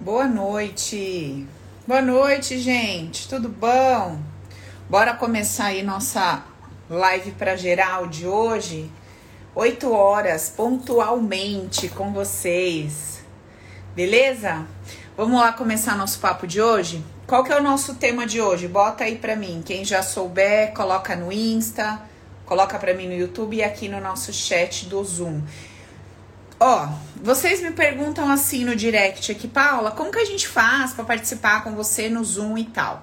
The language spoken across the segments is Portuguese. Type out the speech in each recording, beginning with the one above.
Boa noite. Boa noite, gente. Tudo bom? Bora começar aí nossa live para geral de hoje. 8 horas pontualmente com vocês. Beleza? Vamos lá começar nosso papo de hoje? Qual que é o nosso tema de hoje? Bota aí para mim. Quem já souber, coloca no Insta, coloca para mim no YouTube e aqui no nosso chat do Zoom. Ó, vocês me perguntam assim no direct aqui, Paula, como que a gente faz para participar com você no Zoom e tal?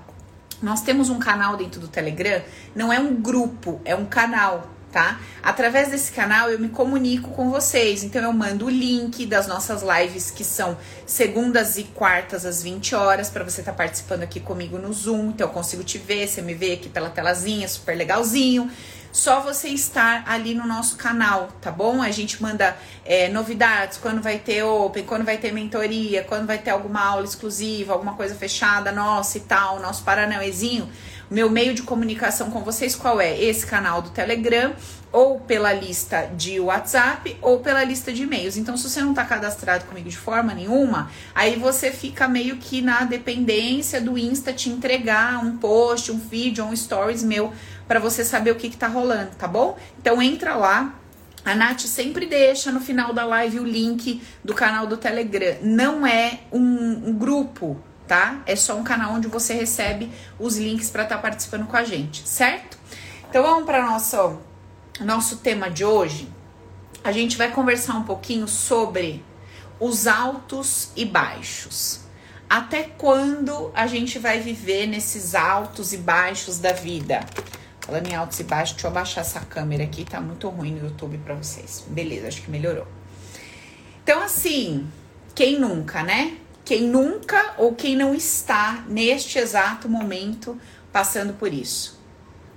Nós temos um canal dentro do Telegram, não é um grupo, é um canal, tá? Através desse canal eu me comunico com vocês. Então eu mando o link das nossas lives que são segundas e quartas às 20 horas para você estar tá participando aqui comigo no Zoom. Então eu consigo te ver, você me vê aqui pela telazinha, super legalzinho só você estar ali no nosso canal, tá bom? A gente manda é, novidades, quando vai ter open, quando vai ter mentoria, quando vai ter alguma aula exclusiva, alguma coisa fechada nossa e tal, nosso paranauezinho. Meu meio de comunicação com vocês qual é? Esse canal do Telegram, ou pela lista de WhatsApp, ou pela lista de e-mails. Então, se você não está cadastrado comigo de forma nenhuma, aí você fica meio que na dependência do Insta te entregar um post, um vídeo, um stories meu para você saber o que, que tá rolando, tá bom? Então entra lá. A Nath sempre deixa no final da live o link do canal do Telegram. Não é um, um grupo, tá? É só um canal onde você recebe os links para estar tá participando com a gente, certo? Então vamos para nosso nosso tema de hoje. A gente vai conversar um pouquinho sobre os altos e baixos. Até quando a gente vai viver nesses altos e baixos da vida? Falando em altos e baixos, deixa eu abaixar essa câmera aqui, tá muito ruim no YouTube pra vocês. Beleza, acho que melhorou. Então, assim, quem nunca, né? Quem nunca ou quem não está neste exato momento passando por isso?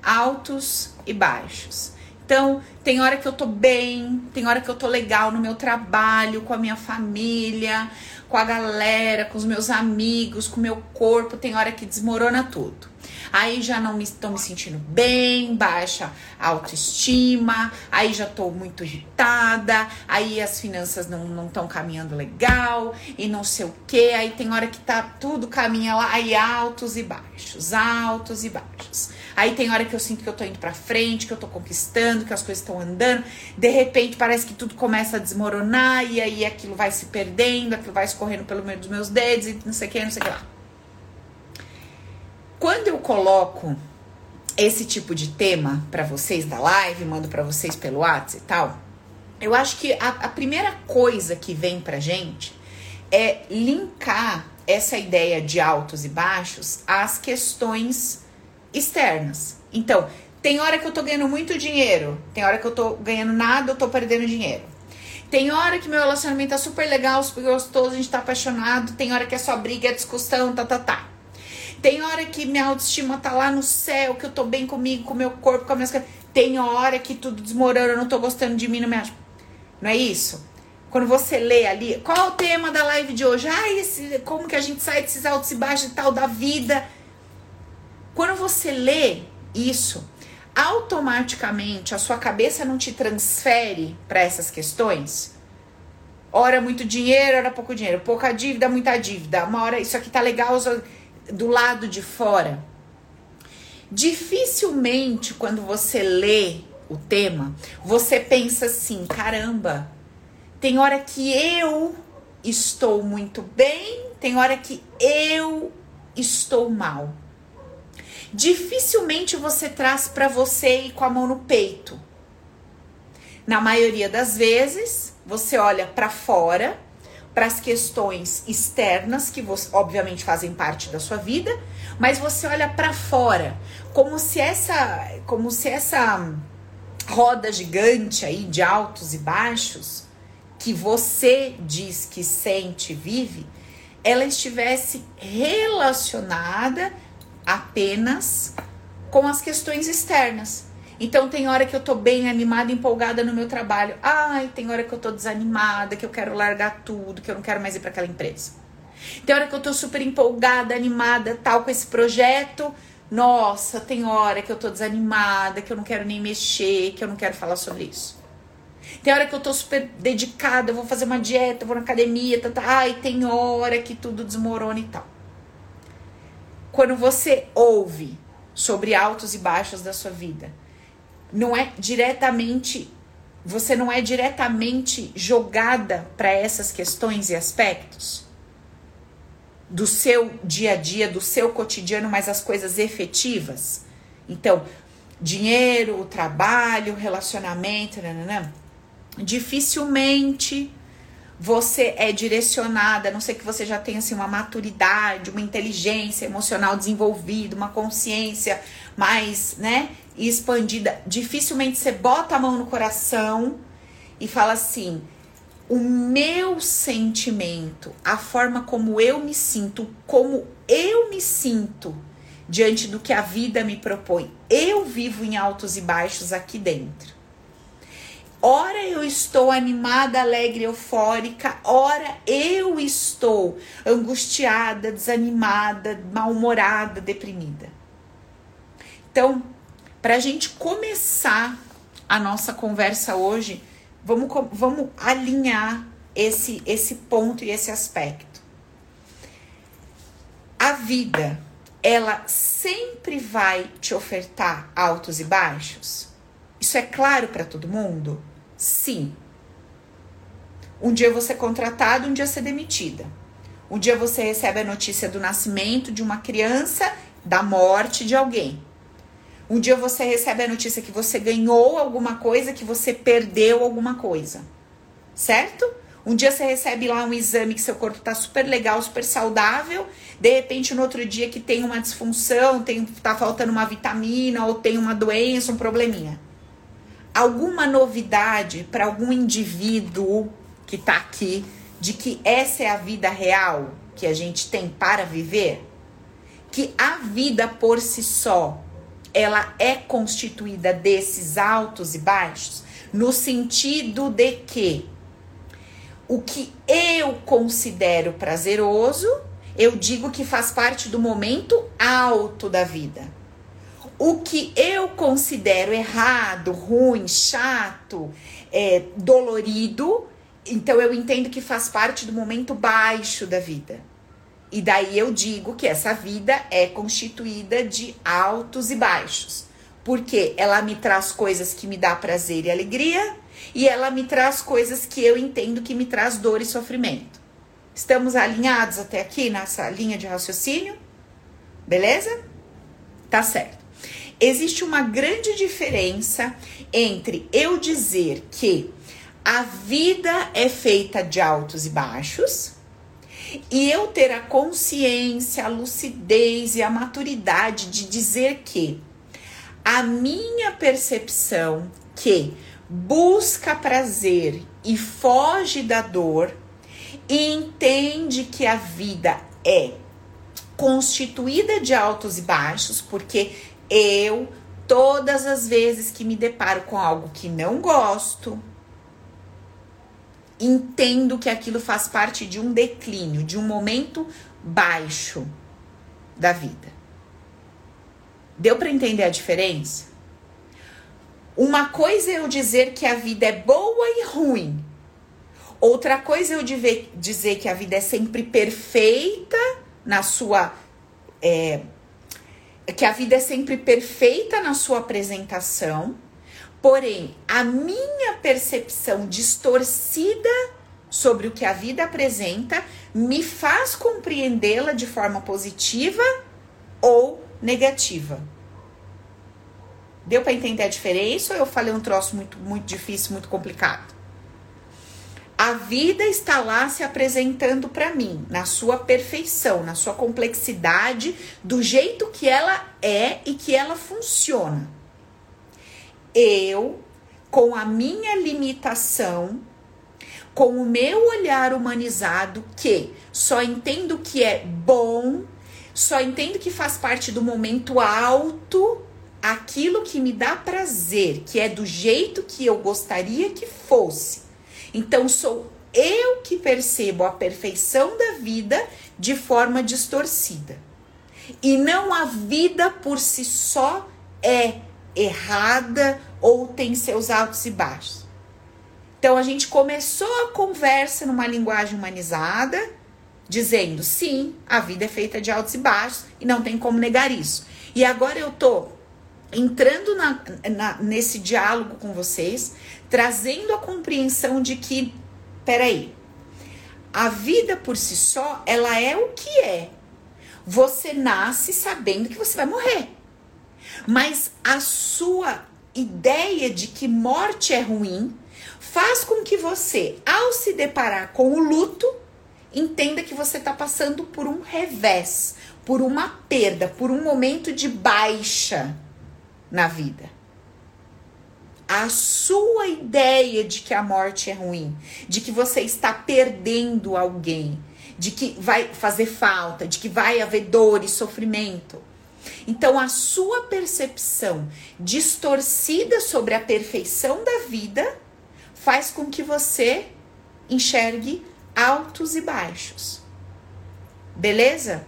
Altos e baixos. Então, tem hora que eu tô bem, tem hora que eu tô legal no meu trabalho, com a minha família, com a galera, com os meus amigos, com o meu corpo, tem hora que desmorona tudo aí já não me estou me sentindo bem, baixa autoestima, aí já estou muito irritada, aí as finanças não estão caminhando legal e não sei o que, aí tem hora que tá tudo caminha lá, aí altos e baixos, altos e baixos. Aí tem hora que eu sinto que eu tô indo pra frente, que eu tô conquistando, que as coisas estão andando. De repente parece que tudo começa a desmoronar e aí aquilo vai se perdendo, aquilo vai escorrendo pelo meio dos meus dedos e não sei o que, não sei o que lá. Quando eu coloco esse tipo de tema para vocês da live, mando para vocês pelo WhatsApp e tal, eu acho que a, a primeira coisa que vem pra gente é linkar essa ideia de altos e baixos às questões externas. Então, tem hora que eu tô ganhando muito dinheiro, tem hora que eu tô ganhando nada, eu tô perdendo dinheiro. Tem hora que meu relacionamento tá super legal, super gostoso, a gente tá apaixonado, tem hora que é só briga, é discussão, tá, tá, tá. Tem hora que minha autoestima tá lá no céu, que eu tô bem comigo, com meu corpo, com as minhas coisas. Tem hora que tudo desmorona, eu não tô gostando de mim, não me acho. Não é isso? Quando você lê ali, qual é o tema da live de hoje? Ah, esse, como que a gente sai desses altos e baixos e tal da vida? Quando você lê isso, automaticamente a sua cabeça não te transfere para essas questões? Ora muito dinheiro, ora pouco dinheiro, pouca dívida, muita dívida. Uma hora isso aqui tá legal, do lado de fora. Dificilmente, quando você lê o tema, você pensa assim: caramba, tem hora que eu estou muito bem, tem hora que eu estou mal. Dificilmente você traz para você e com a mão no peito. Na maioria das vezes, você olha para fora para as questões externas que você, obviamente fazem parte da sua vida, mas você olha para fora, como se essa, como se essa roda gigante aí de altos e baixos que você diz que sente vive, ela estivesse relacionada apenas com as questões externas. Então tem hora que eu tô bem animada, empolgada no meu trabalho. Ai, tem hora que eu tô desanimada, que eu quero largar tudo, que eu não quero mais ir para aquela empresa. Tem hora que eu tô super empolgada, animada, tal com esse projeto. Nossa, tem hora que eu tô desanimada, que eu não quero nem mexer, que eu não quero falar sobre isso. Tem hora que eu tô super dedicada, eu vou fazer uma dieta, vou na academia, tá, tá, ai, tem hora que tudo desmorona e tal. Quando você ouve sobre altos e baixos da sua vida, não é diretamente, você não é diretamente jogada para essas questões e aspectos do seu dia a dia, do seu cotidiano, mas as coisas efetivas. Então, dinheiro, trabalho, relacionamento, nananã dificilmente você é direcionada, a não ser que você já tenha assim, uma maturidade, uma inteligência emocional desenvolvida, uma consciência mais né, expandida. Dificilmente você bota a mão no coração e fala assim: o meu sentimento, a forma como eu me sinto, como eu me sinto diante do que a vida me propõe. Eu vivo em altos e baixos aqui dentro. Ora eu estou animada, alegre, eufórica, ora eu estou angustiada, desanimada, mal-humorada, deprimida. Então, para a gente começar a nossa conversa hoje, vamos, vamos alinhar esse, esse ponto e esse aspecto. A vida, ela sempre vai te ofertar altos e baixos? Isso é claro para todo mundo? Sim. Um dia você é contratado, um dia você é demitida. Um dia você recebe a notícia do nascimento de uma criança, da morte de alguém. Um dia você recebe a notícia que você ganhou alguma coisa, que você perdeu alguma coisa. Certo? Um dia você recebe lá um exame que seu corpo tá super legal, super saudável. De repente, no outro dia que tem uma disfunção, tem, tá faltando uma vitamina ou tem uma doença, um probleminha alguma novidade para algum indivíduo que está aqui de que essa é a vida real que a gente tem para viver? Que a vida por si só ela é constituída desses altos e baixos, no sentido de que o que eu considero prazeroso, eu digo que faz parte do momento alto da vida o que eu considero errado, ruim, chato, é, dolorido, então eu entendo que faz parte do momento baixo da vida. E daí eu digo que essa vida é constituída de altos e baixos. Porque ela me traz coisas que me dá prazer e alegria, e ela me traz coisas que eu entendo que me traz dor e sofrimento. Estamos alinhados até aqui nessa linha de raciocínio? Beleza? Tá certo existe uma grande diferença entre eu dizer que a vida é feita de altos e baixos e eu ter a consciência, a lucidez e a maturidade de dizer que a minha percepção que busca prazer e foge da dor e entende que a vida é constituída de altos e baixos, porque eu, todas as vezes que me deparo com algo que não gosto, entendo que aquilo faz parte de um declínio, de um momento baixo da vida. Deu para entender a diferença? Uma coisa é eu dizer que a vida é boa e ruim. Outra coisa é eu dizer que a vida é sempre perfeita na sua é, que a vida é sempre perfeita na sua apresentação, porém a minha percepção distorcida sobre o que a vida apresenta me faz compreendê-la de forma positiva ou negativa. Deu para entender a diferença ou eu falei um troço muito muito difícil, muito complicado? A vida está lá se apresentando para mim, na sua perfeição, na sua complexidade, do jeito que ela é e que ela funciona. Eu, com a minha limitação, com o meu olhar humanizado, que só entendo que é bom, só entendo que faz parte do momento alto, aquilo que me dá prazer, que é do jeito que eu gostaria que fosse então sou eu que percebo a perfeição da vida de forma distorcida. E não a vida por si só é errada ou tem seus altos e baixos. Então a gente começou a conversa numa linguagem humanizada, dizendo sim, a vida é feita de altos e baixos e não tem como negar isso. E agora eu tô entrando na, na, nesse diálogo com vocês, trazendo a compreensão de que, peraí, a vida por si só, ela é o que é. Você nasce sabendo que você vai morrer. Mas a sua ideia de que morte é ruim faz com que você, ao se deparar com o luto, entenda que você está passando por um revés, por uma perda, por um momento de baixa na vida. A sua ideia de que a morte é ruim, de que você está perdendo alguém, de que vai fazer falta, de que vai haver dor e sofrimento. Então, a sua percepção distorcida sobre a perfeição da vida faz com que você enxergue altos e baixos. Beleza?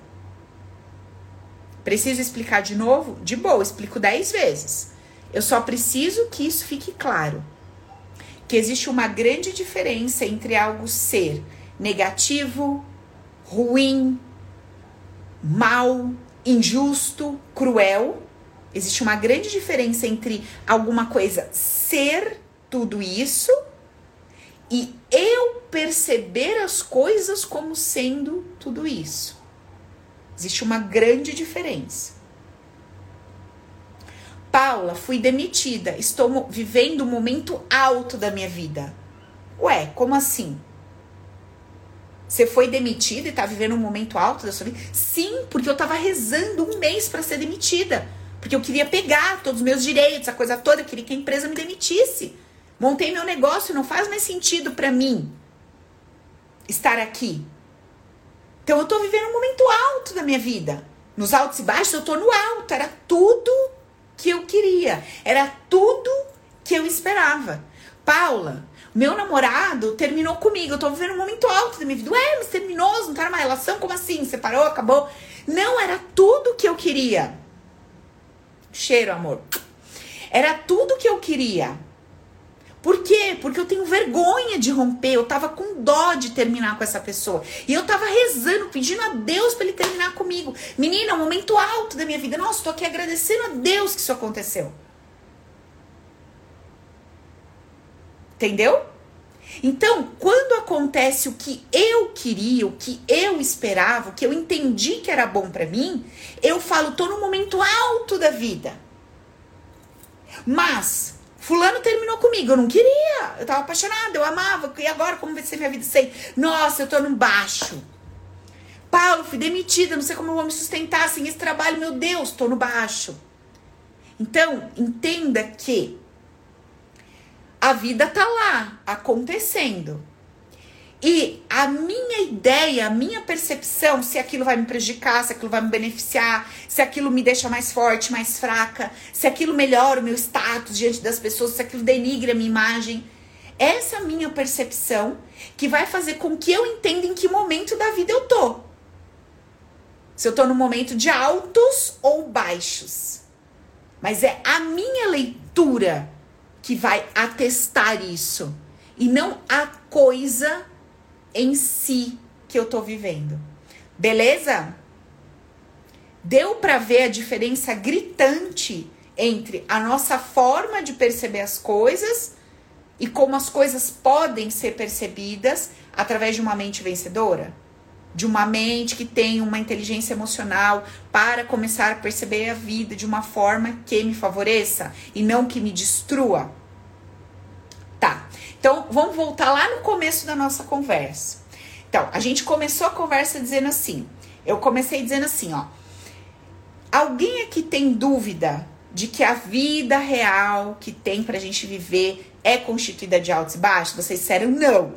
Preciso explicar de novo? De boa, explico dez vezes. Eu só preciso que isso fique claro. Que existe uma grande diferença entre algo ser negativo, ruim, mal, injusto, cruel. Existe uma grande diferença entre alguma coisa ser tudo isso e eu perceber as coisas como sendo tudo isso. Existe uma grande diferença. Paula, fui demitida. Estou vivendo um momento alto da minha vida. Ué, como assim? Você foi demitida e tá vivendo um momento alto da sua vida? Sim, porque eu tava rezando um mês para ser demitida. Porque eu queria pegar todos os meus direitos, a coisa toda, eu queria que a empresa me demitisse. Montei meu negócio, não faz mais sentido para mim estar aqui. Então eu tô vivendo um momento alto da minha vida. Nos altos e baixos eu tô no alto. Era tudo que eu queria. Era tudo que eu esperava. Paula, meu namorado terminou comigo. Eu tô vivendo um momento alto da minha vida. Ué, mas terminou? Não tá numa relação? Como assim? Separou? Acabou? Não, era tudo que eu queria. Cheiro, amor. Era tudo que eu queria. Por quê? Porque eu tenho vergonha de romper, eu tava com dó de terminar com essa pessoa. E eu tava rezando, pedindo a Deus para ele terminar comigo. Menina, um momento alto da minha vida. Nossa, tô aqui agradecendo a Deus que isso aconteceu. Entendeu? Então, quando acontece o que eu queria, o que eu esperava, o que eu entendi que era bom para mim, eu falo, tô no momento alto da vida. Mas Fulano terminou comigo, eu não queria. Eu tava apaixonada, eu amava. E agora, como vai ser minha vida sem? Nossa, eu tô no baixo. Paulo, fui demitida, não sei como eu vou me sustentar sem esse trabalho, meu Deus, tô no baixo. Então, entenda que a vida tá lá, acontecendo. E a minha ideia, a minha percepção, se aquilo vai me prejudicar, se aquilo vai me beneficiar, se aquilo me deixa mais forte, mais fraca, se aquilo melhora o meu status diante das pessoas, se aquilo denigre a minha imagem. Essa minha percepção que vai fazer com que eu entenda em que momento da vida eu tô. Se eu tô no momento de altos ou baixos. Mas é a minha leitura que vai atestar isso. E não a coisa em si que eu tô vivendo. Beleza? Deu para ver a diferença gritante entre a nossa forma de perceber as coisas e como as coisas podem ser percebidas através de uma mente vencedora? De uma mente que tem uma inteligência emocional para começar a perceber a vida de uma forma que me favoreça e não que me destrua. Então, vamos voltar lá no começo da nossa conversa. Então, a gente começou a conversa dizendo assim. Eu comecei dizendo assim, ó. Alguém aqui tem dúvida de que a vida real que tem pra gente viver é constituída de altos e baixos? Vocês disseram não.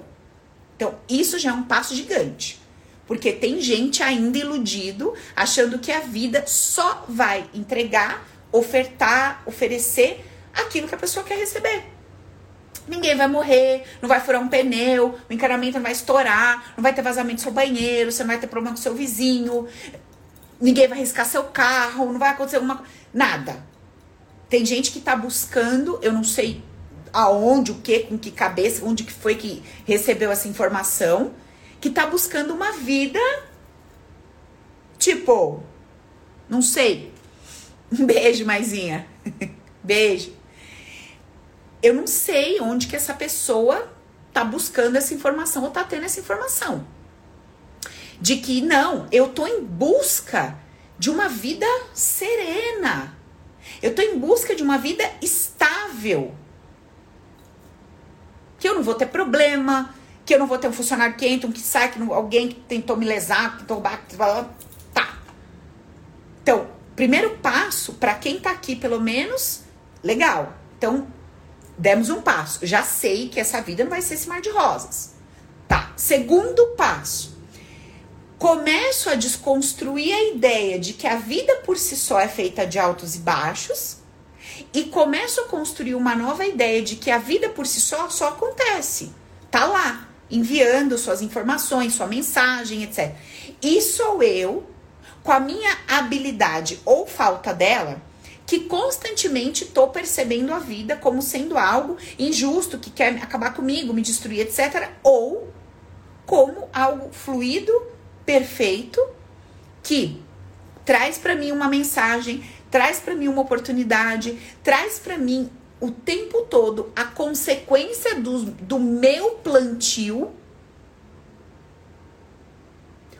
Então, isso já é um passo gigante. Porque tem gente ainda iludido, achando que a vida só vai entregar, ofertar, oferecer aquilo que a pessoa quer receber. Ninguém vai morrer, não vai furar um pneu, o encanamento não vai estourar, não vai ter vazamento no seu banheiro, você não vai ter problema com seu vizinho, ninguém vai riscar seu carro, não vai acontecer alguma Nada. Tem gente que tá buscando, eu não sei aonde, o que, com que cabeça, onde que foi que recebeu essa informação, que tá buscando uma vida tipo, não sei. Um beijo, maisinha. beijo. Eu não sei onde que essa pessoa tá buscando essa informação ou tá tendo essa informação. De que não, eu tô em busca de uma vida serena. Eu tô em busca de uma vida estável. Que eu não vou ter problema, que eu não vou ter um funcionário que entra, um que sai, que não, alguém que tentou me lesar, que tentou roubar, tá. Então, primeiro passo, para quem tá aqui pelo menos, legal. Então, demos um passo. Já sei que essa vida não vai ser esse mar de rosas. Tá. Segundo passo. Começo a desconstruir a ideia de que a vida por si só é feita de altos e baixos e começo a construir uma nova ideia de que a vida por si só só acontece. Tá lá, enviando suas informações, sua mensagem, etc. E sou eu, com a minha habilidade ou falta dela, que constantemente estou percebendo a vida como sendo algo injusto, que quer acabar comigo, me destruir, etc. Ou como algo fluido, perfeito, que traz para mim uma mensagem, traz para mim uma oportunidade, traz para mim o tempo todo a consequência do, do meu plantio.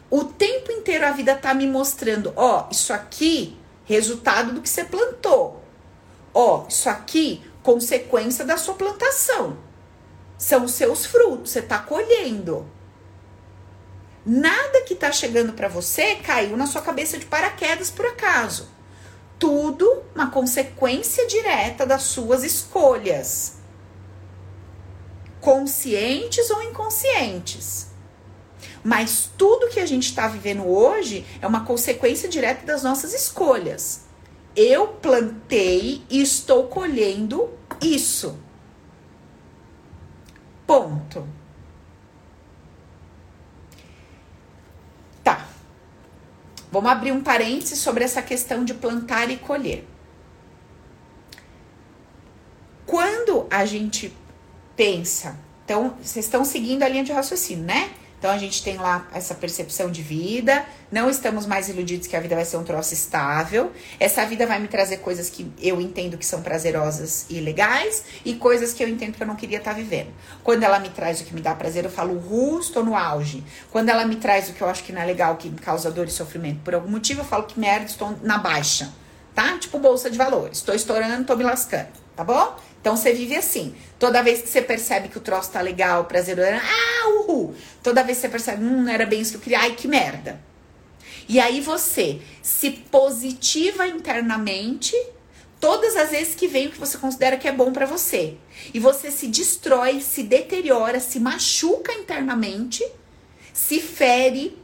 O tempo inteiro a vida tá me mostrando, ó, isso aqui resultado do que você plantou. Ó, isso aqui, consequência da sua plantação. São os seus frutos, você está colhendo. Nada que está chegando para você caiu na sua cabeça de paraquedas por acaso. Tudo uma consequência direta das suas escolhas. Conscientes ou inconscientes. Mas tudo que a gente está vivendo hoje é uma consequência direta das nossas escolhas. Eu plantei e estou colhendo isso. Ponto. Tá. Vamos abrir um parênteses sobre essa questão de plantar e colher. Quando a gente pensa, então vocês estão seguindo a linha de raciocínio, né? Então a gente tem lá essa percepção de vida, não estamos mais iludidos que a vida vai ser um troço estável. Essa vida vai me trazer coisas que eu entendo que são prazerosas e legais e coisas que eu entendo que eu não queria estar tá vivendo. Quando ela me traz o que me dá prazer, eu falo, uh, estou no auge. Quando ela me traz o que eu acho que não é legal, que me causa dor e sofrimento por algum motivo, eu falo que merda, estou na baixa, tá? Tipo bolsa de valores, estou estourando, estou me lascando, tá bom? Então você vive assim. Toda vez que você percebe que o troço tá legal, prazeroso, ah, uhul. Toda vez que você percebe, hum, não era bem isso que eu queria, ai, que merda. E aí você se positiva internamente todas as vezes que vem o que você considera que é bom para você. E você se destrói, se deteriora, se machuca internamente, se fere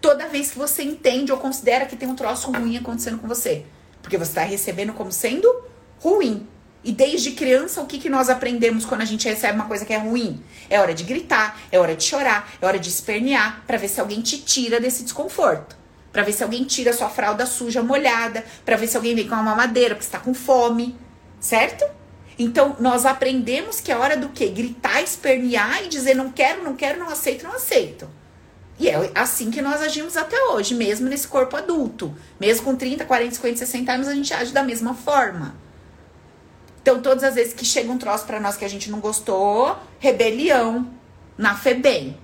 toda vez que você entende ou considera que tem um troço ruim acontecendo com você. Porque você está recebendo como sendo ruim. E desde criança, o que, que nós aprendemos quando a gente recebe uma coisa que é ruim? É hora de gritar, é hora de chorar, é hora de espernear, para ver se alguém te tira desse desconforto. Para ver se alguém tira sua fralda suja, molhada, para ver se alguém vem com uma mamadeira, porque está com fome, certo? Então, nós aprendemos que é hora do quê? Gritar, espernear e dizer não quero, não quero, não aceito, não aceito. E é assim que nós agimos até hoje, mesmo nesse corpo adulto. Mesmo com 30, 40, 50, 60 anos, a gente age da mesma forma. Então, todas as vezes que chega um troço para nós que a gente não gostou, rebelião na FEBEM.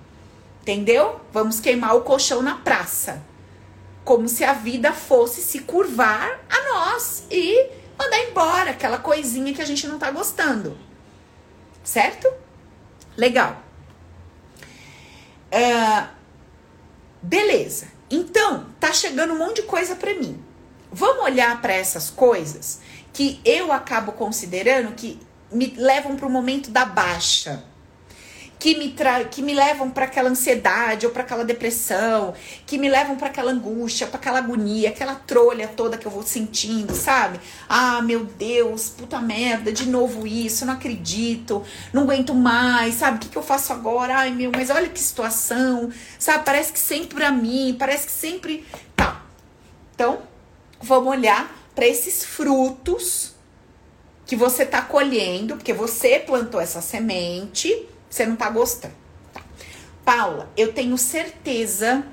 Entendeu? Vamos queimar o colchão na praça. Como se a vida fosse se curvar a nós e mandar embora aquela coisinha que a gente não tá gostando. Certo? Legal. Uh, beleza. Então, tá chegando um monte de coisa para mim. Vamos olhar para essas coisas que eu acabo considerando que me levam para o momento da baixa, que me, tra que me levam para aquela ansiedade ou para aquela depressão, que me levam para aquela angústia, para aquela agonia, aquela trolha toda que eu vou sentindo, sabe? Ah, meu Deus, puta merda, de novo isso, não acredito, não aguento mais, sabe? O que, que eu faço agora? Ai, meu, mas olha que situação, sabe? Parece que sempre para mim, parece que sempre. Tá. Então, vamos olhar para esses frutos que você tá colhendo, porque você plantou essa semente, você não tá gostando. Tá. Paula, eu tenho certeza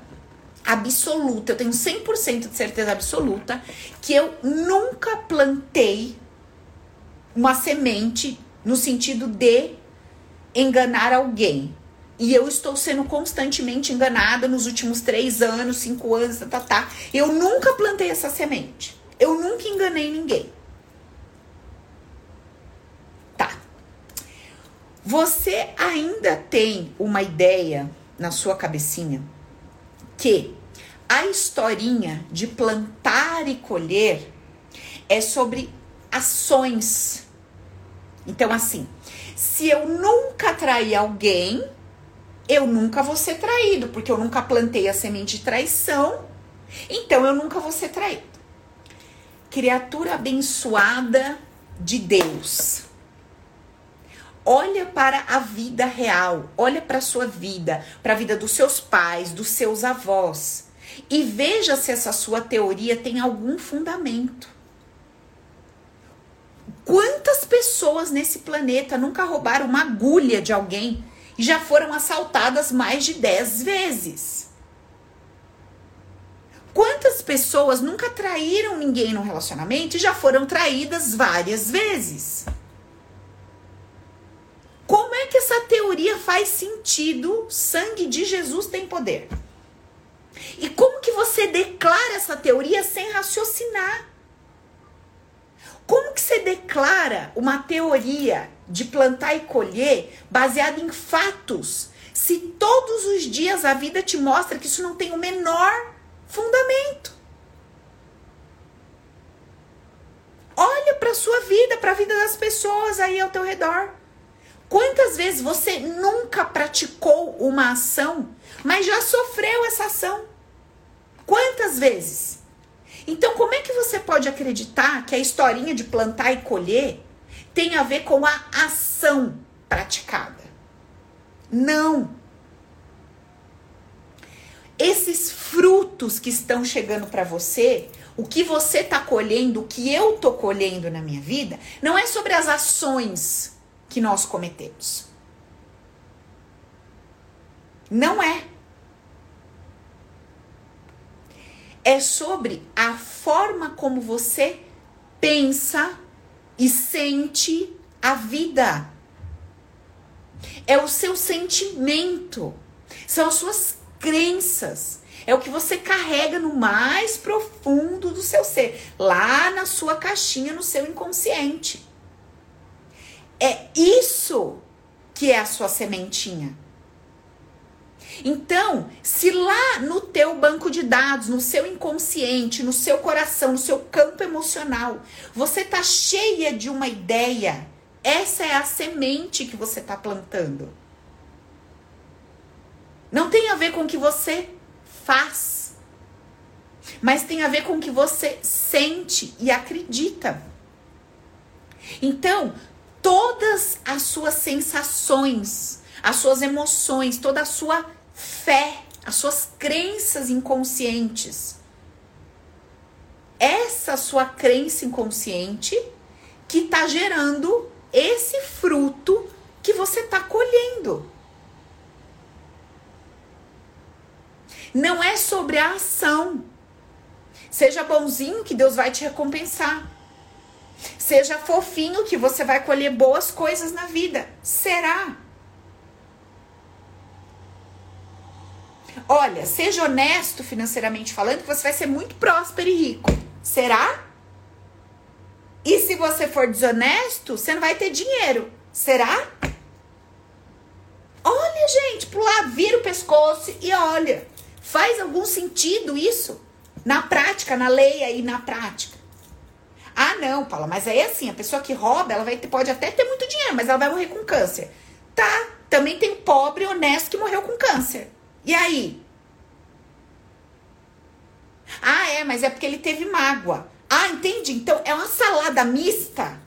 absoluta, eu tenho 100% de certeza absoluta que eu nunca plantei uma semente no sentido de enganar alguém. E eu estou sendo constantemente enganada nos últimos três anos, cinco anos, tá, tá, tá. Eu nunca plantei essa semente. Eu nunca enganei ninguém. Tá. Você ainda tem uma ideia na sua cabecinha que a historinha de plantar e colher é sobre ações. Então, assim, se eu nunca trair alguém, eu nunca vou ser traído, porque eu nunca plantei a semente de traição, então eu nunca vou ser traído. Criatura abençoada de Deus. Olha para a vida real, olha para a sua vida, para a vida dos seus pais, dos seus avós e veja se essa sua teoria tem algum fundamento. Quantas pessoas nesse planeta nunca roubaram uma agulha de alguém e já foram assaltadas mais de 10 vezes? Quantas pessoas nunca traíram ninguém no relacionamento e já foram traídas várias vezes? Como é que essa teoria faz sentido? Sangue de Jesus tem poder. E como que você declara essa teoria sem raciocinar? Como que você declara uma teoria de plantar e colher baseada em fatos, se todos os dias a vida te mostra que isso não tem o menor fundamento? Olha para sua vida, para a vida das pessoas aí ao teu redor. Quantas vezes você nunca praticou uma ação, mas já sofreu essa ação? Quantas vezes? Então, como é que você pode acreditar que a historinha de plantar e colher tem a ver com a ação praticada? Não. Esses frutos que estão chegando para você, o que você está colhendo, o que eu estou colhendo na minha vida, não é sobre as ações que nós cometemos. Não é. é sobre a forma como você pensa e sente a vida. É o seu sentimento, são as suas crenças, é o que você carrega no mais profundo do seu ser, lá na sua caixinha, no seu inconsciente. É isso que é a sua sementinha. Então, se lá no teu banco de dados, no seu inconsciente, no seu coração, no seu campo emocional, você tá cheia de uma ideia, essa é a semente que você tá plantando. Não tem a ver com o que você faz, mas tem a ver com o que você sente e acredita. Então, todas as suas sensações, as suas emoções, toda a sua fé, as suas crenças inconscientes. Essa sua crença inconsciente que está gerando esse fruto que você está colhendo. Não é sobre a ação. Seja bonzinho que Deus vai te recompensar. Seja fofinho que você vai colher boas coisas na vida. Será? Olha, seja honesto financeiramente falando, que você vai ser muito próspero e rico. Será? E se você for desonesto, você não vai ter dinheiro. Será? Olha, gente, pro lado, vira o pescoço e olha. Faz algum sentido isso? Na prática, na lei aí, na prática. Ah, não, Paula, mas aí assim, a pessoa que rouba, ela vai ter, pode até ter muito dinheiro, mas ela vai morrer com câncer. Tá, também tem pobre honesto que morreu com câncer. E aí? Ah, é, mas é porque ele teve mágoa. Ah, entendi. Então é uma salada mista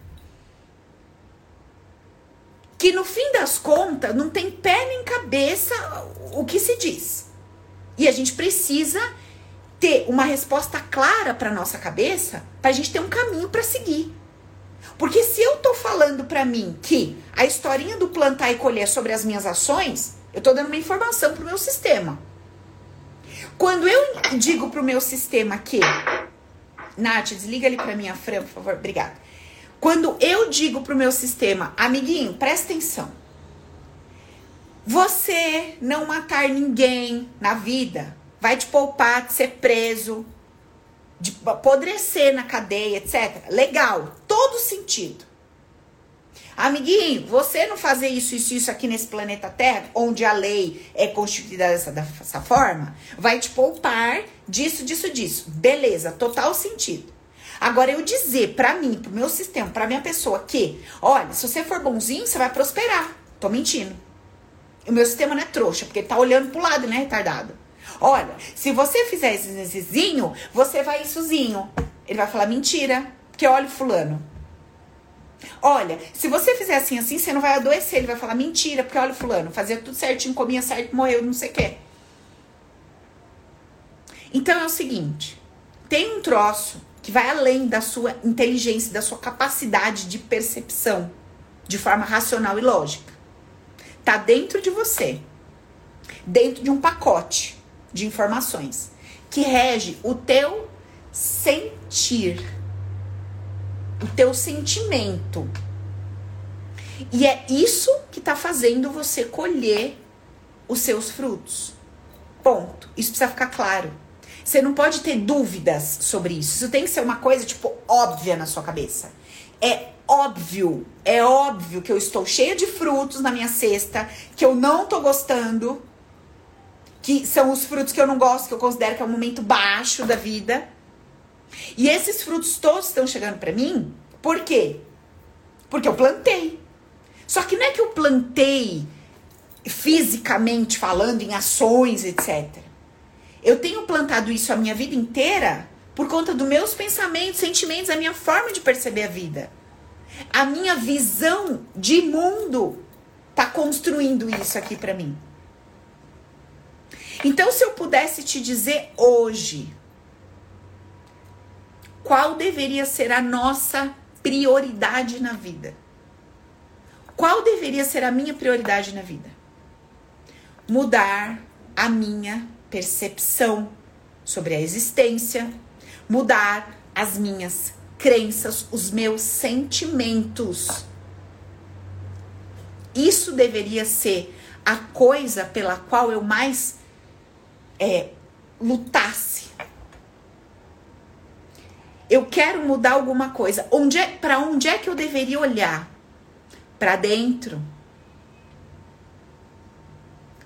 que no fim das contas não tem pé nem cabeça o que se diz. E a gente precisa ter uma resposta clara para nossa cabeça, para a gente ter um caminho para seguir. Porque se eu tô falando para mim que a historinha do plantar e colher sobre as minhas ações, eu tô dando uma informação pro meu sistema. Quando eu digo pro meu sistema que Nath, desliga ali pra minha Fran, por favor. Obrigada. Quando eu digo pro meu sistema, amiguinho, presta atenção. Você não matar ninguém na vida vai te poupar de ser preso, de apodrecer na cadeia, etc. Legal, todo sentido. Amiguinho, você não fazer isso, isso, isso aqui nesse planeta Terra, onde a lei é constituída dessa, dessa forma, vai te poupar disso, disso, disso. Beleza, total sentido. Agora, eu dizer para mim, pro meu sistema, pra minha pessoa que, olha, se você for bonzinho, você vai prosperar. Tô mentindo. O meu sistema não é trouxa, porque ele tá olhando pro lado, né, retardado? Olha, se você fizer esse você vai issozinho. Ele vai falar mentira, porque olha o fulano. Olha, se você fizer assim, assim, você não vai adoecer. Ele vai falar mentira, porque olha o fulano, fazia tudo certinho, comia certo, morreu, não sei o quê. Então é o seguinte: tem um troço que vai além da sua inteligência, da sua capacidade de percepção de forma racional e lógica. Tá dentro de você, dentro de um pacote de informações que rege o teu sentir o teu sentimento. E é isso que está fazendo você colher os seus frutos. Ponto. Isso precisa ficar claro. Você não pode ter dúvidas sobre isso. Isso tem que ser uma coisa, tipo, óbvia na sua cabeça. É óbvio, é óbvio que eu estou cheia de frutos na minha cesta, que eu não tô gostando, que são os frutos que eu não gosto, que eu considero que é um momento baixo da vida. E esses frutos todos estão chegando para mim, por quê? Porque eu plantei. Só que não é que eu plantei fisicamente falando, em ações, etc. Eu tenho plantado isso a minha vida inteira por conta dos meus pensamentos, sentimentos, a minha forma de perceber a vida. A minha visão de mundo tá construindo isso aqui para mim. Então, se eu pudesse te dizer hoje, qual deveria ser a nossa prioridade na vida? Qual deveria ser a minha prioridade na vida? Mudar a minha percepção sobre a existência, mudar as minhas crenças, os meus sentimentos. Isso deveria ser a coisa pela qual eu mais é, lutasse eu quero mudar alguma coisa. Onde é, para onde é que eu deveria olhar? Para dentro.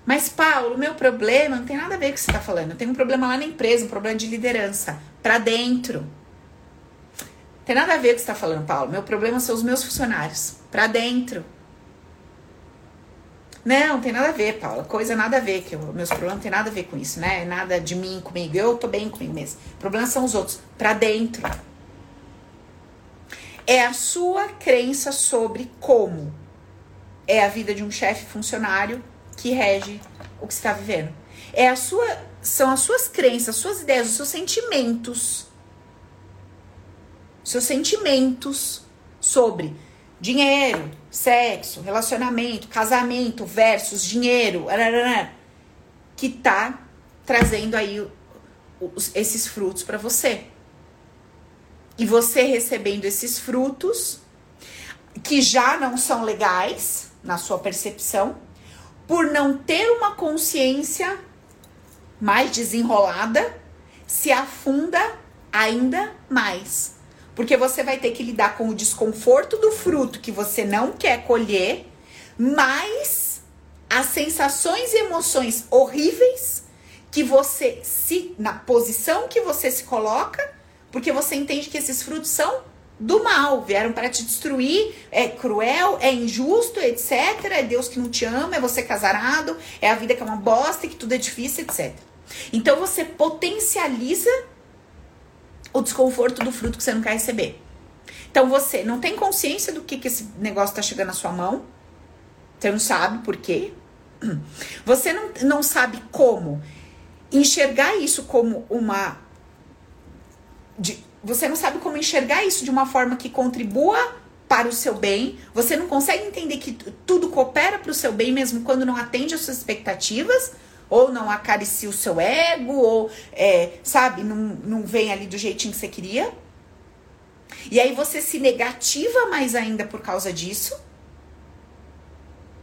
Mas Paulo, meu problema não tem nada a ver com o que você está falando. Eu tenho um problema lá na empresa, um problema de liderança. Para dentro. Tem nada a ver o que você está falando, Paulo. Meu problema são os meus funcionários. Para dentro. Não, tem nada a ver, Paula. Coisa nada a ver, que eu, meus problemas não tem nada a ver com isso, né? Nada de mim comigo. Eu tô bem comigo mesmo. Problemas são os outros. Pra dentro. É a sua crença sobre como é a vida de um chefe funcionário que rege o que está vivendo. É a sua, são as suas crenças, as suas ideias, os seus sentimentos. Seus sentimentos sobre dinheiro, sexo, relacionamento, casamento versus dinheiro, que tá trazendo aí os, esses frutos para você. E você recebendo esses frutos que já não são legais na sua percepção, por não ter uma consciência mais desenrolada, se afunda ainda mais porque você vai ter que lidar com o desconforto do fruto que você não quer colher, mais as sensações e emoções horríveis que você se na posição que você se coloca, porque você entende que esses frutos são do mal, vieram para te destruir, é cruel, é injusto, etc. É Deus que não te ama, é você casarado, é a vida que é uma bosta, que tudo é difícil, etc. Então você potencializa o desconforto do fruto que você não quer receber. Então você não tem consciência do que, que esse negócio está chegando na sua mão. Você não sabe por quê. Você não, não sabe como enxergar isso como uma. De, você não sabe como enxergar isso de uma forma que contribua para o seu bem, você não consegue entender que tudo coopera para o seu bem, mesmo quando não atende às suas expectativas, ou não acaricia o seu ego, ou, é, sabe, não, não vem ali do jeitinho que você queria. E aí você se negativa mais ainda por causa disso.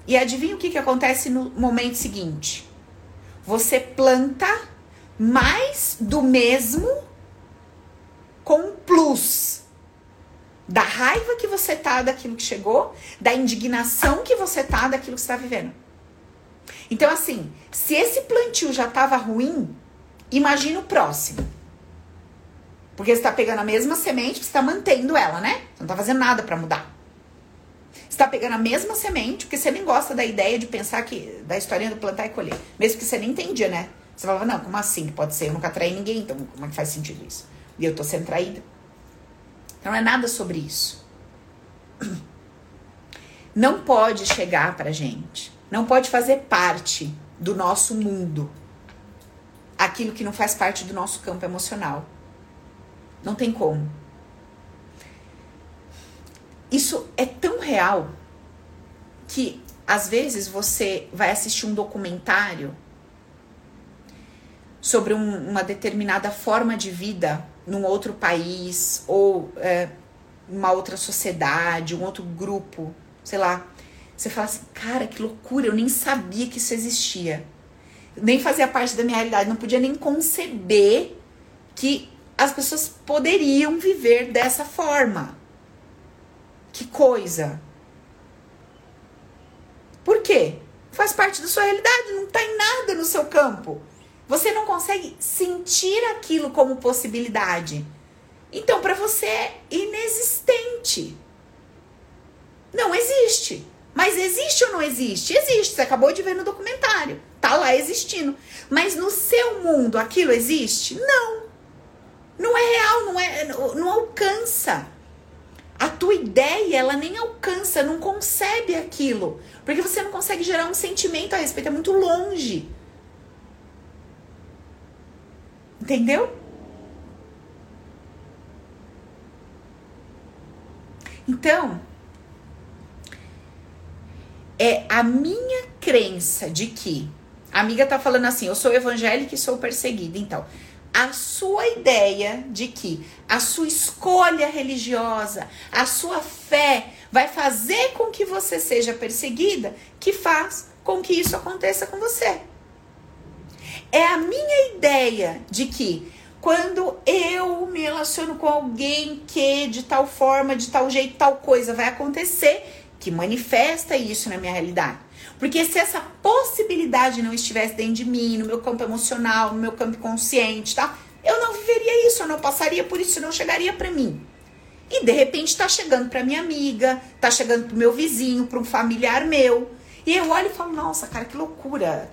E adivinha o que, que acontece no momento seguinte? Você planta mais do mesmo com plus da raiva que você tá daquilo que chegou, da indignação que você tá daquilo que está vivendo. Então, assim, se esse plantio já estava ruim, imagina o próximo. Porque você está pegando a mesma semente, você está mantendo ela, né? Você não está fazendo nada para mudar. Você está pegando a mesma semente, porque você nem gosta da ideia de pensar que da historinha do plantar e colher. Mesmo que você nem entendia, né? Você falava, não, como assim? Pode ser, eu nunca traí ninguém, então como é que faz sentido isso? E eu tô sendo traída. Não é nada sobre isso. Não pode chegar pra gente. Não pode fazer parte do nosso mundo. Aquilo que não faz parte do nosso campo emocional. Não tem como. Isso é tão real que às vezes você vai assistir um documentário sobre um, uma determinada forma de vida num outro país ou é, uma outra sociedade, um outro grupo, sei lá. Você fala assim, cara, que loucura, eu nem sabia que isso existia. Nem fazia parte da minha realidade, não podia nem conceber que as pessoas poderiam viver dessa forma. Que coisa. Por quê? Faz parte da sua realidade, não está em nada no seu campo. Você não consegue sentir aquilo como possibilidade. Então, para você é inexistente. Não existe. Mas existe ou não existe? Existe. Você acabou de ver no documentário. Tá lá existindo. Mas no seu mundo aquilo existe? Não. Não é real, não é, não alcança. A tua ideia, ela nem alcança, não concebe aquilo. Porque você não consegue gerar um sentimento a respeito, é muito longe. Entendeu? Então, é a minha crença de que a amiga tá falando assim, eu sou evangélica e sou perseguida. Então, a sua ideia de que a sua escolha religiosa, a sua fé vai fazer com que você seja perseguida, que faz com que isso aconteça com você. É a minha ideia de que quando eu me relaciono com alguém que de tal forma, de tal jeito, tal coisa vai acontecer, que manifesta isso na minha realidade. Porque se essa possibilidade não estivesse dentro de mim, no meu campo emocional, no meu campo consciente, tá? Eu não viveria isso, eu não passaria por isso, não chegaria para mim. E de repente tá chegando para minha amiga, tá chegando pro meu vizinho, para um familiar meu. E eu olho e falo: "Nossa, cara, que loucura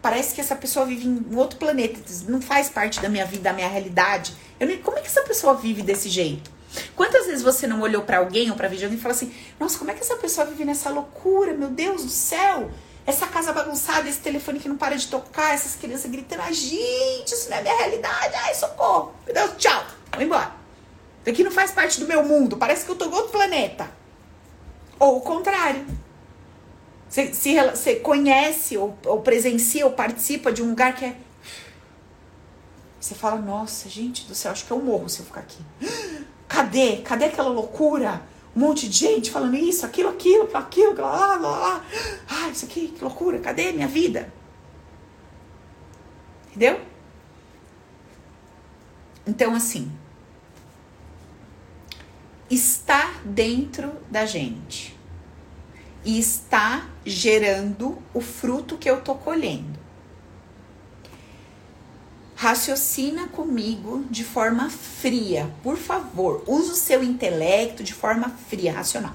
parece que essa pessoa vive em um outro planeta, não faz parte da minha vida, da minha realidade. Eu nem, como é que essa pessoa vive desse jeito? Quantas vezes você não olhou para alguém ou para vídeo e falou assim: "Nossa, como é que essa pessoa vive nessa loucura? Meu Deus do céu! Essa casa bagunçada, esse telefone que não para de tocar, essas crianças gritando: ah, gente, isso não é minha realidade. Ai, socorro! Meu Deus, tchau! Vou embora. Isso aqui não faz parte do meu mundo. Parece que eu tô em outro planeta. Ou o contrário. Você, se, você conhece ou, ou presencia ou participa de um lugar que é. Você fala, nossa, gente do céu, acho que eu morro se eu ficar aqui. Cadê? Cadê aquela loucura? Um monte de gente falando isso, aquilo, aquilo, aquilo, lá, lá, lá. Ah, isso aqui, que loucura, cadê minha vida? Entendeu? Então, assim, está dentro da gente e está gerando o fruto que eu tô colhendo. Raciocina comigo de forma fria, por favor. Use o seu intelecto de forma fria, racional.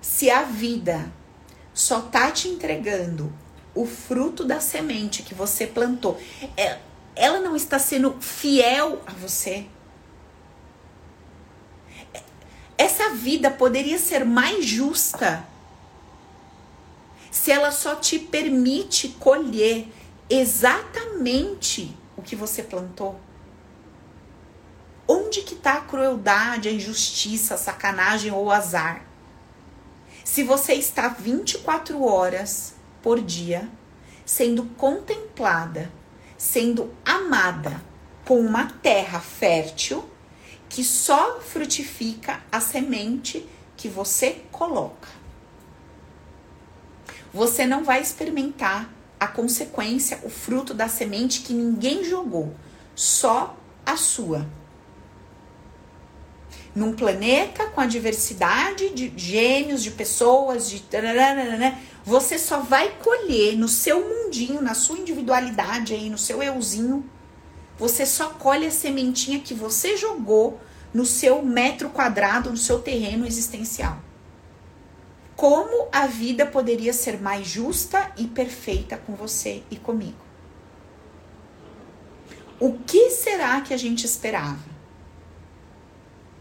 Se a vida só tá te entregando o fruto da semente que você plantou, é, ela não está sendo fiel a você. Essa vida poderia ser mais justa se ela só te permite colher exatamente o que você plantou. Onde que tá a crueldade, a injustiça, a sacanagem ou o azar? Se você está 24 horas por dia sendo contemplada, sendo amada com uma terra fértil que só frutifica a semente que você coloca. Você não vai experimentar a consequência, o fruto da semente que ninguém jogou, só a sua. Num planeta com a diversidade de gênios, de pessoas, de você só vai colher no seu mundinho, na sua individualidade aí, no seu euzinho, você só colhe a sementinha que você jogou no seu metro quadrado, no seu terreno existencial. Como a vida poderia ser mais justa e perfeita com você e comigo? O que será que a gente esperava?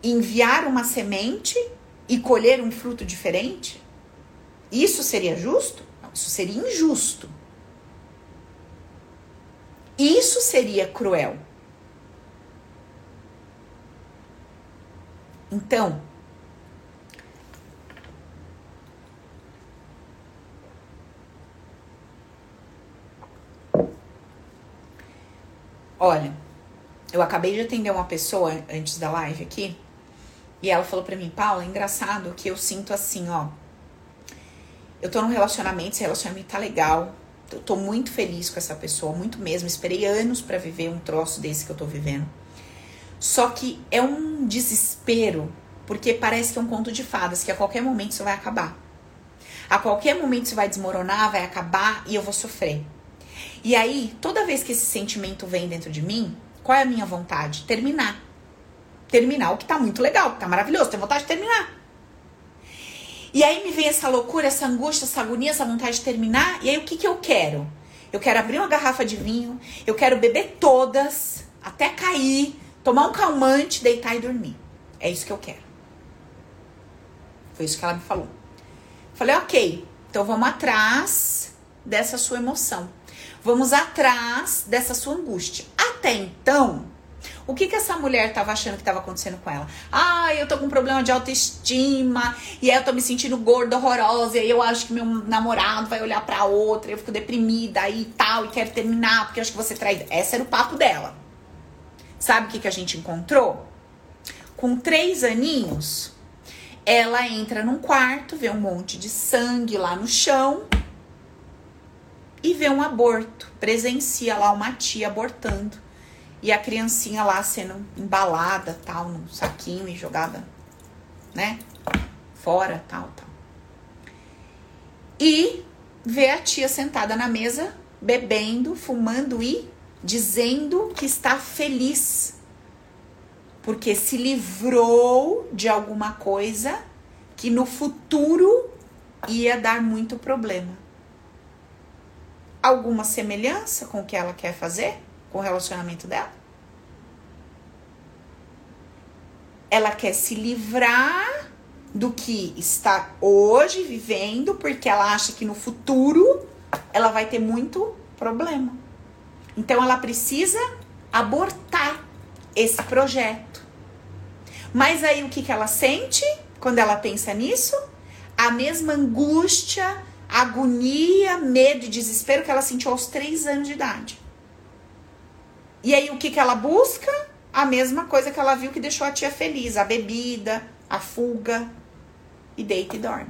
Enviar uma semente e colher um fruto diferente? Isso seria justo? Não, isso seria injusto. Isso seria cruel. Então, Olha, eu acabei de atender uma pessoa antes da live aqui e ela falou para mim, Paula, é engraçado que eu sinto assim, ó. Eu tô num relacionamento, esse relacionamento tá legal. Eu tô muito feliz com essa pessoa, muito mesmo. Esperei anos para viver um troço desse que eu tô vivendo. Só que é um desespero, porque parece que é um conto de fadas, que a qualquer momento isso vai acabar. A qualquer momento isso vai desmoronar, vai acabar e eu vou sofrer. E aí, toda vez que esse sentimento vem dentro de mim, qual é a minha vontade? Terminar. Terminar o que tá muito legal, que tá maravilhoso, tenho vontade de terminar. E aí me vem essa loucura, essa angústia, essa agonia, essa vontade de terminar. E aí o que, que eu quero? Eu quero abrir uma garrafa de vinho, eu quero beber todas, até cair, tomar um calmante, deitar e dormir. É isso que eu quero. Foi isso que ela me falou. Falei, ok, então vamos atrás dessa sua emoção. Vamos atrás dessa sua angústia. Até então, o que que essa mulher estava achando que estava acontecendo com ela? Ah, eu tô com um problema de autoestima, e aí eu tô me sentindo gorda, horrorosa, e aí eu acho que meu namorado vai olhar para outra, eu fico deprimida e tal, e quero terminar, porque eu acho que você trai. Esse era o papo dela. Sabe o que que a gente encontrou? Com três aninhos, ela entra num quarto, vê um monte de sangue lá no chão, e vê um aborto, presencia lá uma tia abortando e a criancinha lá sendo embalada, tal, no saquinho e jogada, né, fora, tal, tal. E vê a tia sentada na mesa, bebendo, fumando e dizendo que está feliz. Porque se livrou de alguma coisa que no futuro ia dar muito problema alguma semelhança com o que ela quer fazer com o relacionamento dela? Ela quer se livrar do que está hoje vivendo, porque ela acha que no futuro ela vai ter muito problema. Então ela precisa abortar esse projeto. Mas aí o que, que ela sente quando ela pensa nisso? A mesma angústia, agonia, medo e desespero que ela sentiu aos três anos de idade. E aí o que, que ela busca? A mesma coisa que ela viu que deixou a tia feliz: a bebida, a fuga. E deita e dorme.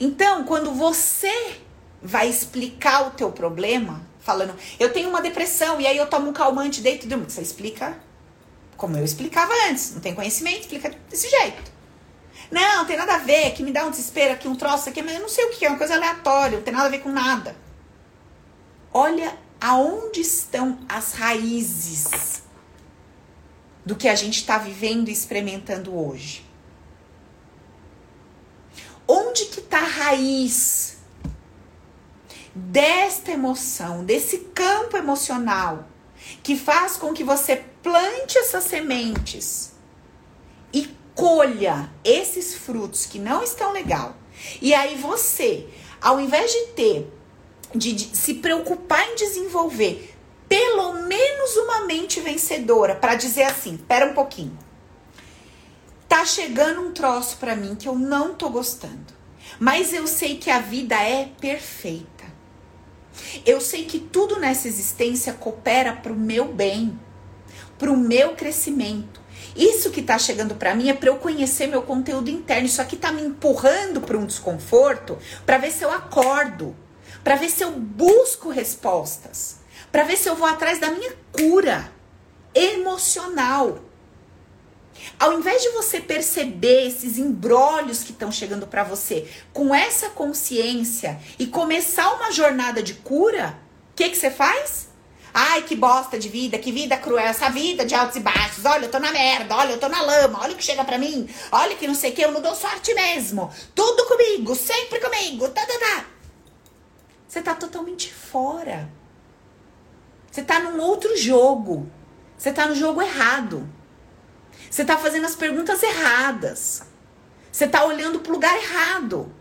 Então, quando você vai explicar o teu problema, falando, eu tenho uma depressão e aí eu tomo um calmante, deito e durmo, você explica como eu explicava antes. Não tem conhecimento, explica desse jeito. Não, tem nada a ver, que me dá um desespero aqui, um troço aqui, mas eu não sei o que é, uma coisa aleatória, não tem nada a ver com nada. Olha aonde estão as raízes do que a gente está vivendo e experimentando hoje. Onde que está a raiz desta emoção, desse campo emocional que faz com que você plante essas sementes colha esses frutos que não estão legal. E aí você, ao invés de ter, de, de se preocupar em desenvolver pelo menos uma mente vencedora para dizer assim: "Pera um pouquinho. Tá chegando um troço para mim que eu não tô gostando. Mas eu sei que a vida é perfeita. Eu sei que tudo nessa existência coopera para o meu bem, para o meu crescimento. Isso que tá chegando para mim é para eu conhecer meu conteúdo interno. Isso aqui tá me empurrando para um desconforto, para ver se eu acordo, para ver se eu busco respostas, para ver se eu vou atrás da minha cura emocional. Ao invés de você perceber esses embrólios que estão chegando para você com essa consciência e começar uma jornada de cura, o que, que você faz? Ai, que bosta de vida, que vida cruel, essa vida de altos e baixos. Olha, eu tô na merda, olha, eu tô na lama, olha o que chega pra mim, olha que não sei o que, eu não dou sorte mesmo. Tudo comigo, sempre comigo, tá, tá, tá. Você tá totalmente fora. Você tá num outro jogo. Você tá no jogo errado. Você está fazendo as perguntas erradas. Você está olhando para o lugar errado.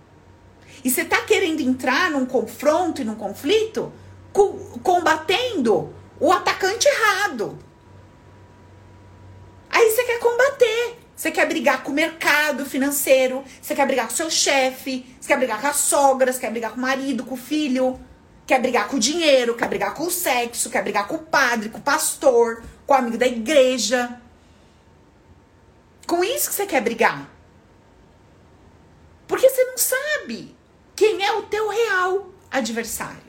E você está querendo entrar num confronto e num conflito combatendo o atacante errado. Aí você quer combater. Você quer brigar com o mercado financeiro, você quer brigar com seu chefe, você quer brigar com a sogra, você quer brigar com o marido, com o filho, quer brigar com o dinheiro, quer brigar com o sexo, quer brigar com o padre, com o pastor, com o amigo da igreja. Com isso que você quer brigar. Porque você não sabe quem é o teu real adversário.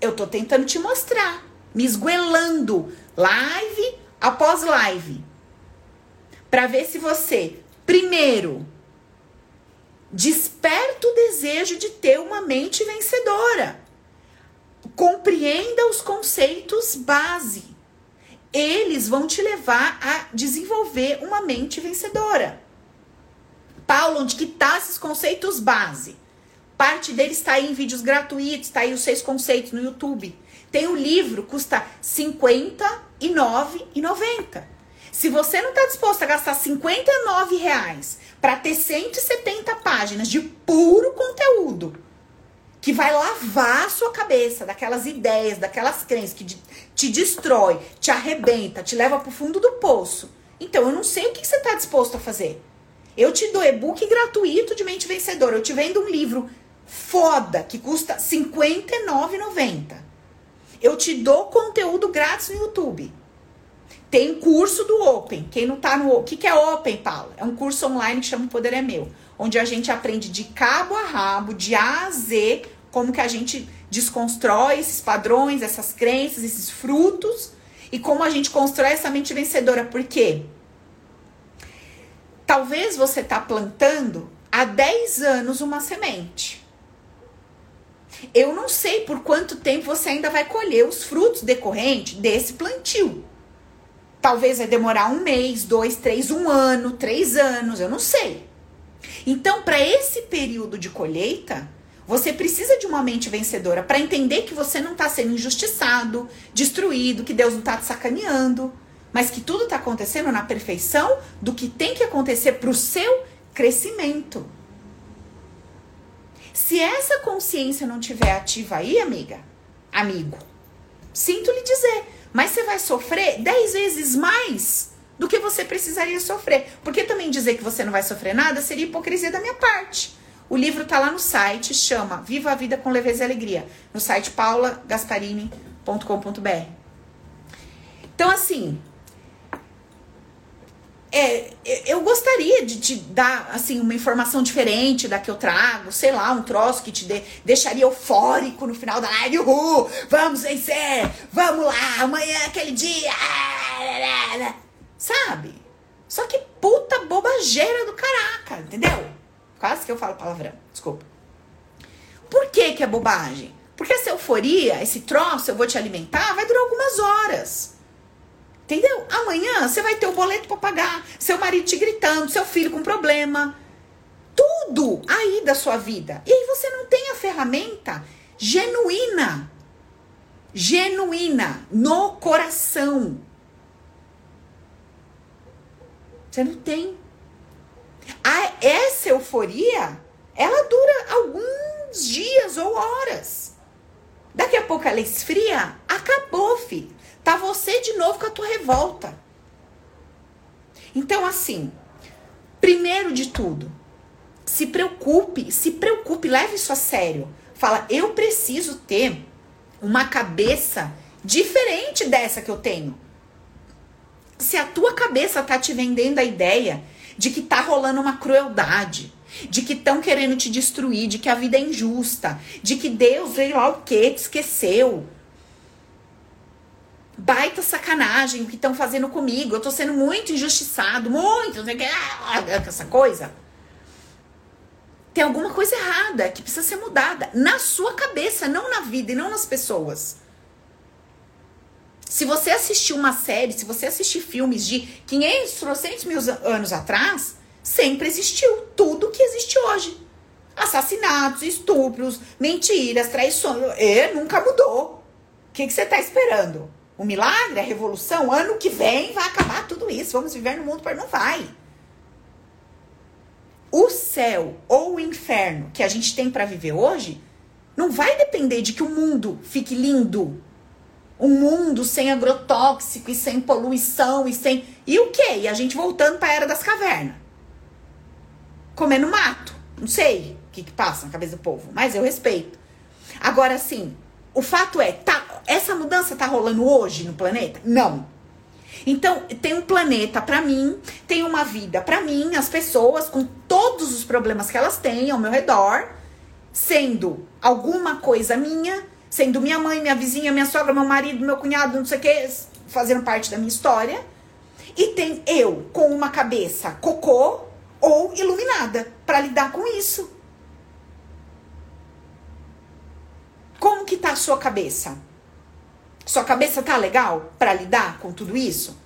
Eu tô tentando te mostrar, me esguelando live após live, para ver se você, primeiro, desperta o desejo de ter uma mente vencedora. Compreenda os conceitos base eles vão te levar a desenvolver uma mente vencedora. Paulo, onde que tá esses conceitos base? Parte deles está aí em vídeos gratuitos, está aí os seis conceitos no YouTube. Tem o livro, custa R$ 59,90. Se você não está disposto a gastar 59 reais para ter 170 páginas de puro conteúdo, que vai lavar a sua cabeça daquelas ideias, daquelas crenças que te destrói, te arrebenta, te leva pro fundo do poço. Então eu não sei o que você está disposto a fazer. Eu te dou e-book gratuito de mente vencedora. Eu te vendo um livro foda que custa R$ 59,90. Eu te dou conteúdo grátis no YouTube. Tem curso do Open. Quem não tá no. O que, que é Open, Paulo? É um curso online que chama Poder é Meu onde a gente aprende de cabo a rabo, de A a Z, como que a gente desconstrói esses padrões, essas crenças, esses frutos e como a gente constrói essa mente vencedora. Por quê? Talvez você está plantando há 10 anos uma semente. Eu não sei por quanto tempo você ainda vai colher os frutos decorrentes desse plantio. Talvez vai demorar um mês, dois, três, um ano, três anos, eu não sei. Então, para esse período de colheita, você precisa de uma mente vencedora para entender que você não está sendo injustiçado, destruído, que Deus não está te sacaneando, mas que tudo está acontecendo na perfeição do que tem que acontecer para o seu crescimento. Se essa consciência não tiver ativa aí, amiga, amigo, sinto lhe dizer, mas você vai sofrer dez vezes mais do que você precisaria sofrer. Porque também dizer que você não vai sofrer nada seria hipocrisia da minha parte. O livro tá lá no site, chama Viva a Vida com Leveza e Alegria, no site paulagasparini.com.br. Então, assim, é, eu gostaria de te dar assim uma informação diferente da que eu trago, sei lá, um troço que te de, deixaria eufórico no final da live. Uhul, vamos vencer, vamos lá, amanhã é aquele dia. Sabe? Só que puta bobageira do caraca, entendeu? Quase que eu falo palavrão, desculpa. Por que que é bobagem? Porque essa euforia, esse troço, eu vou te alimentar, vai durar algumas horas. Entendeu? Amanhã você vai ter o boleto para pagar, seu marido te gritando, seu filho com problema. Tudo aí da sua vida. E aí você não tem a ferramenta genuína. Genuína no coração Você não tem. A, essa euforia, ela dura alguns dias ou horas. Daqui a pouco ela esfria, Acabou, filho. Tá você de novo com a tua revolta. Então, assim, primeiro de tudo, se preocupe, se preocupe, leve isso a sério. Fala, eu preciso ter uma cabeça diferente dessa que eu tenho. Se a tua cabeça tá te vendendo a ideia de que tá rolando uma crueldade, de que estão querendo te destruir, de que a vida é injusta, de que Deus veio lá o quê, te esqueceu. Baita sacanagem o que estão fazendo comigo. Eu tô sendo muito injustiçado, muito, essa coisa. Tem alguma coisa errada que precisa ser mudada na sua cabeça, não na vida e não nas pessoas. Se você assistir uma série, se você assistir filmes de 500, 300 mil anos atrás, sempre existiu tudo que existe hoje. Assassinatos, estupros, mentiras, traições. E nunca mudou. O que, que você está esperando? O milagre, a revolução? Ano que vem vai acabar tudo isso. Vamos viver no mundo para não vai. O céu ou o inferno que a gente tem para viver hoje não vai depender de que o mundo fique lindo. Um mundo sem agrotóxico e sem poluição e sem. E o quê? E a gente voltando para a era das cavernas comendo mato. Não sei o que, que passa na cabeça do povo, mas eu respeito. Agora, assim, o fato é, tá, essa mudança tá rolando hoje no planeta? Não. Então, tem um planeta para mim, tem uma vida para mim, as pessoas com todos os problemas que elas têm ao meu redor, sendo alguma coisa minha, sendo minha mãe, minha vizinha, minha sogra, meu marido, meu cunhado, não sei o que, fazendo parte da minha história. E tem eu com uma cabeça cocô, ou iluminada para lidar com isso. Como que tá a sua cabeça? Sua cabeça tá legal para lidar com tudo isso?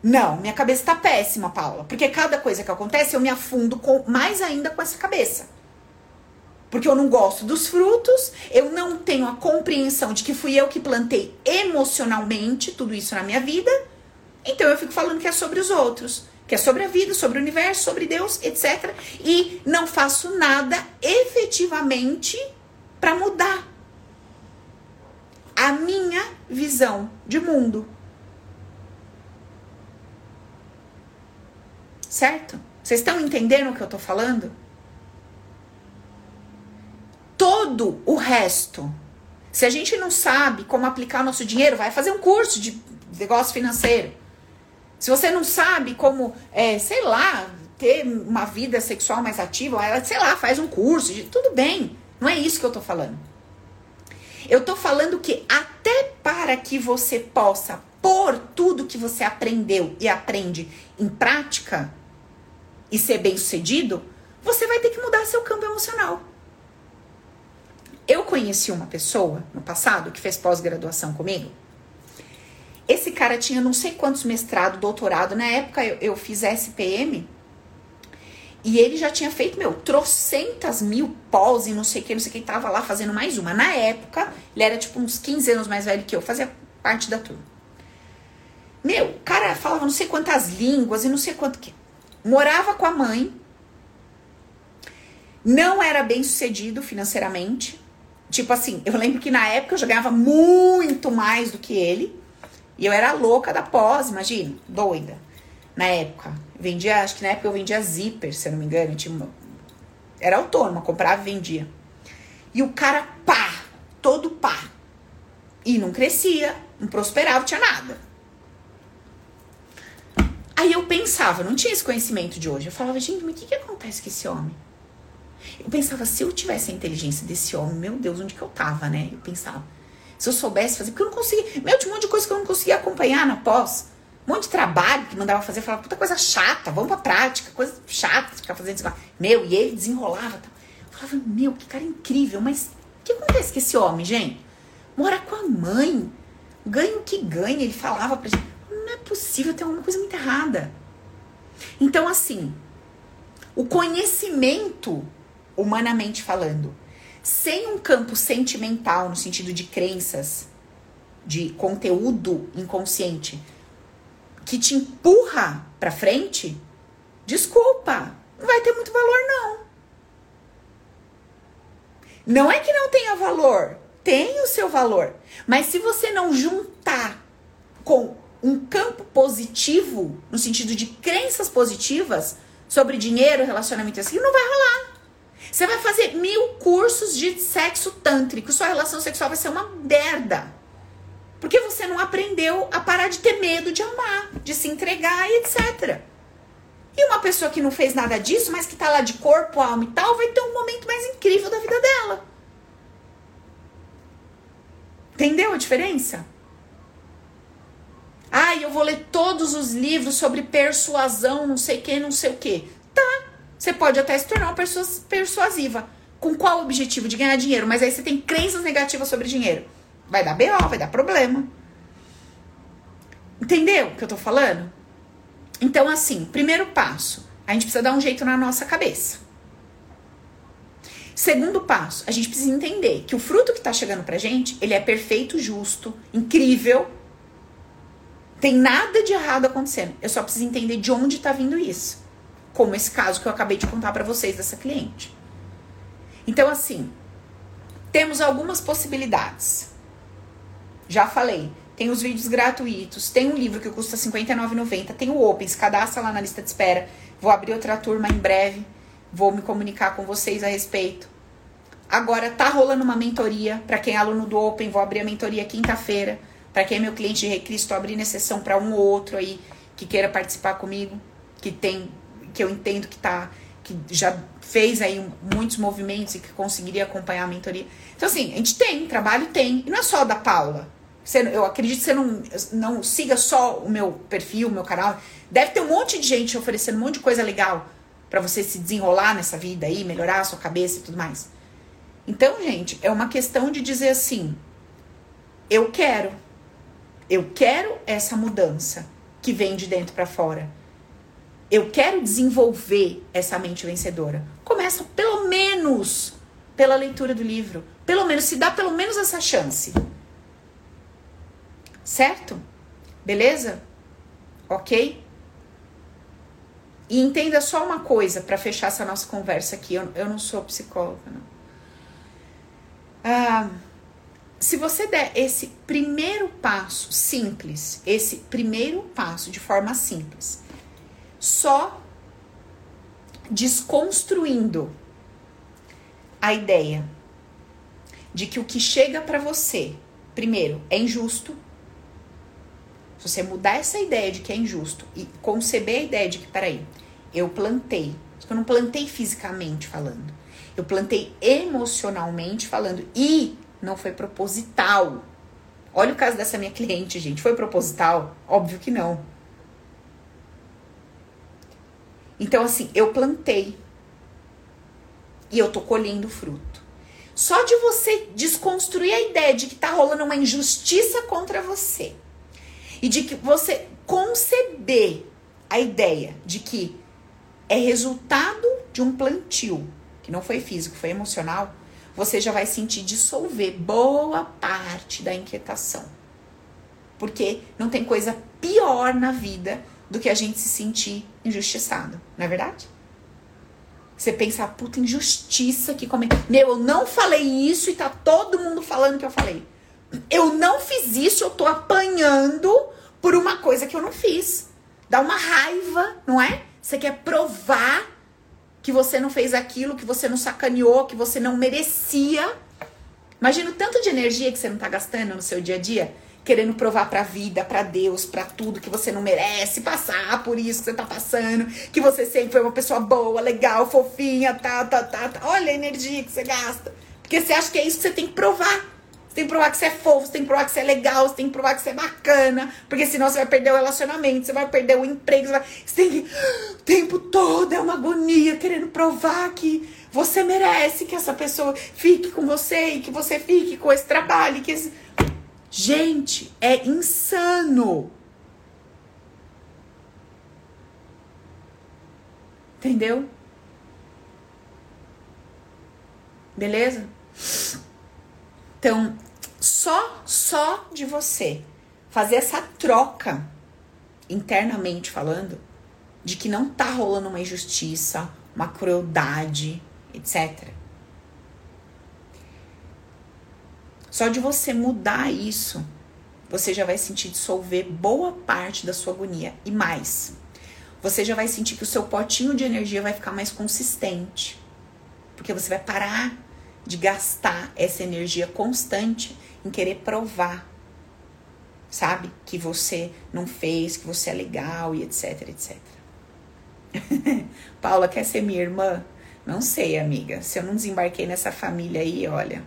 Não, minha cabeça tá péssima, Paula, porque cada coisa que acontece eu me afundo com mais ainda com essa cabeça. Porque eu não gosto dos frutos, eu não tenho a compreensão de que fui eu que plantei emocionalmente tudo isso na minha vida. Então eu fico falando que é sobre os outros que é sobre a vida, sobre o universo, sobre Deus, etc. E não faço nada efetivamente para mudar a minha visão de mundo. Certo? Vocês estão entendendo o que eu tô falando? Todo o resto, se a gente não sabe como aplicar o nosso dinheiro, vai fazer um curso de negócio financeiro se você não sabe como, é, sei lá, ter uma vida sexual mais ativa, sei lá, faz um curso, tudo bem. Não é isso que eu tô falando. Eu tô falando que até para que você possa pôr tudo que você aprendeu e aprende em prática e ser bem sucedido, você vai ter que mudar seu campo emocional. Eu conheci uma pessoa no passado que fez pós-graduação comigo esse cara tinha não sei quantos mestrado, doutorado. Na época eu, eu fiz SPM. E ele já tinha feito, meu, trocentas mil pós e não sei o que, não sei o que, tava lá fazendo mais uma. Na época, ele era tipo uns 15 anos mais velho que eu, fazia parte da turma. Meu, o cara falava não sei quantas línguas e não sei quanto que. Morava com a mãe. Não era bem sucedido financeiramente. Tipo assim, eu lembro que na época eu já ganhava muito mais do que ele. E eu era louca da pós, imagina, doida. Na época. Vendia, acho que na época eu vendia zíper, se eu não me engano. Tinha uma, era autônoma, comprava e vendia. E o cara, pá, todo pá. E não crescia, não prosperava, não tinha nada. Aí eu pensava, não tinha esse conhecimento de hoje. Eu falava, gente, mas o que, que acontece com esse homem? Eu pensava, se eu tivesse a inteligência desse homem, meu Deus, onde que eu tava, né? Eu pensava, se eu soubesse fazer, porque eu não conseguia. Meu, tinha um monte de coisa que eu não conseguia acompanhar na pós. Um monte de trabalho que mandava fazer. Falava, puta coisa chata, vamos pra prática, coisa chata, ficar fazendo isso. Meu, e ele desenrolava. Eu falava, meu, que cara incrível, mas o que acontece com esse homem, gente? Mora com a mãe, ganha o que ganha. Ele falava pra gente, não é possível, tem alguma coisa muito errada. Então, assim, o conhecimento, humanamente falando, sem um campo sentimental, no sentido de crenças, de conteúdo inconsciente, que te empurra para frente, desculpa, não vai ter muito valor não. Não é que não tenha valor tem o seu valor. Mas se você não juntar com um campo positivo, no sentido de crenças positivas sobre dinheiro, relacionamento assim, não vai rolar. Você vai fazer mil cursos de sexo tântrico, sua relação sexual vai ser uma merda. Porque você não aprendeu a parar de ter medo de amar, de se entregar e etc. E uma pessoa que não fez nada disso, mas que tá lá de corpo, alma e tal, vai ter um momento mais incrível da vida dela. Entendeu a diferença? Ah, eu vou ler todos os livros sobre persuasão, não sei o que, não sei o que. Tá, você pode até se tornar uma pessoa persuasiva. Com qual objetivo? De ganhar dinheiro. Mas aí você tem crenças negativas sobre dinheiro. Vai dar BO, vai dar problema. Entendeu o que eu tô falando? Então, assim, primeiro passo, a gente precisa dar um jeito na nossa cabeça. Segundo passo, a gente precisa entender que o fruto que está chegando pra gente, ele é perfeito, justo, incrível. Tem nada de errado acontecendo. Eu só preciso entender de onde está vindo isso. Como esse caso que eu acabei de contar para vocês dessa cliente. Então, assim, temos algumas possibilidades. Já falei, tem os vídeos gratuitos, tem um livro que custa R$ 59,90, tem o Open, se cadastra lá na lista de espera. Vou abrir outra turma em breve, vou me comunicar com vocês a respeito. Agora tá rolando uma mentoria para quem é aluno do Open, vou abrir a mentoria quinta-feira. Para quem é meu cliente de Recris, estou abrindo exceção para um ou outro aí que queira participar comigo, que tem que eu entendo que tá que já fez aí muitos movimentos e que conseguiria acompanhar a mentoria. Então assim, a gente tem, trabalho tem, e não é só da Paula. Você, eu acredito que você não, não siga só o meu perfil, o meu canal. Deve ter um monte de gente oferecendo um monte de coisa legal para você se desenrolar nessa vida aí, melhorar a sua cabeça e tudo mais. Então, gente, é uma questão de dizer assim: eu quero, eu quero essa mudança que vem de dentro para fora. Eu quero desenvolver essa mente vencedora. Começa pelo menos pela leitura do livro. Pelo menos, se dá pelo menos essa chance. Certo? Beleza? Ok? E entenda só uma coisa para fechar essa nossa conversa aqui. Eu, eu não sou psicóloga, não. Ah, se você der esse primeiro passo simples, esse primeiro passo de forma simples, só desconstruindo a ideia de que o que chega para você, primeiro, é injusto, se você mudar essa ideia de que é injusto e conceber a ideia de que, peraí, eu plantei, eu não plantei fisicamente falando, eu plantei emocionalmente falando e não foi proposital. Olha o caso dessa minha cliente, gente. Foi proposital? Óbvio que não. Então, assim, eu plantei e eu tô colhendo fruto. Só de você desconstruir a ideia de que tá rolando uma injustiça contra você e de que você conceber a ideia de que é resultado de um plantio, que não foi físico, foi emocional, você já vai sentir dissolver boa parte da inquietação. Porque não tem coisa pior na vida do que a gente se sentir injustiçado, não é verdade? Você pensa, puta injustiça que come. Meu, eu não falei isso e tá todo mundo falando que eu falei. Eu não fiz isso, eu tô apanhando por uma coisa que eu não fiz. Dá uma raiva, não é? Você quer provar que você não fez aquilo, que você não sacaneou, que você não merecia. Imagina o tanto de energia que você não tá gastando no seu dia a dia, querendo provar pra vida, pra Deus, pra tudo, que você não merece passar por isso que você tá passando, que você sempre foi uma pessoa boa, legal, fofinha, tá, tá, tá, tá. Olha a energia que você gasta. Porque você acha que é isso que você tem que provar. Você tem que provar que você é fofo, você tem que provar que você é legal, você tem que provar que você é bacana, porque senão você vai perder o relacionamento, você vai perder o emprego, você, vai, você tem que. O tempo todo é uma agonia querendo provar que você merece que essa pessoa fique com você e que você fique com esse trabalho. Que esse... Gente, é insano. Entendeu? Beleza? Então, só, só de você fazer essa troca internamente falando, de que não tá rolando uma injustiça, uma crueldade, etc. Só de você mudar isso, você já vai sentir dissolver boa parte da sua agonia e mais. Você já vai sentir que o seu potinho de energia vai ficar mais consistente. Porque você vai parar de gastar essa energia constante em querer provar, sabe? Que você não fez, que você é legal e etc, etc. Paula quer ser minha irmã? Não sei, amiga. Se eu não desembarquei nessa família aí, olha,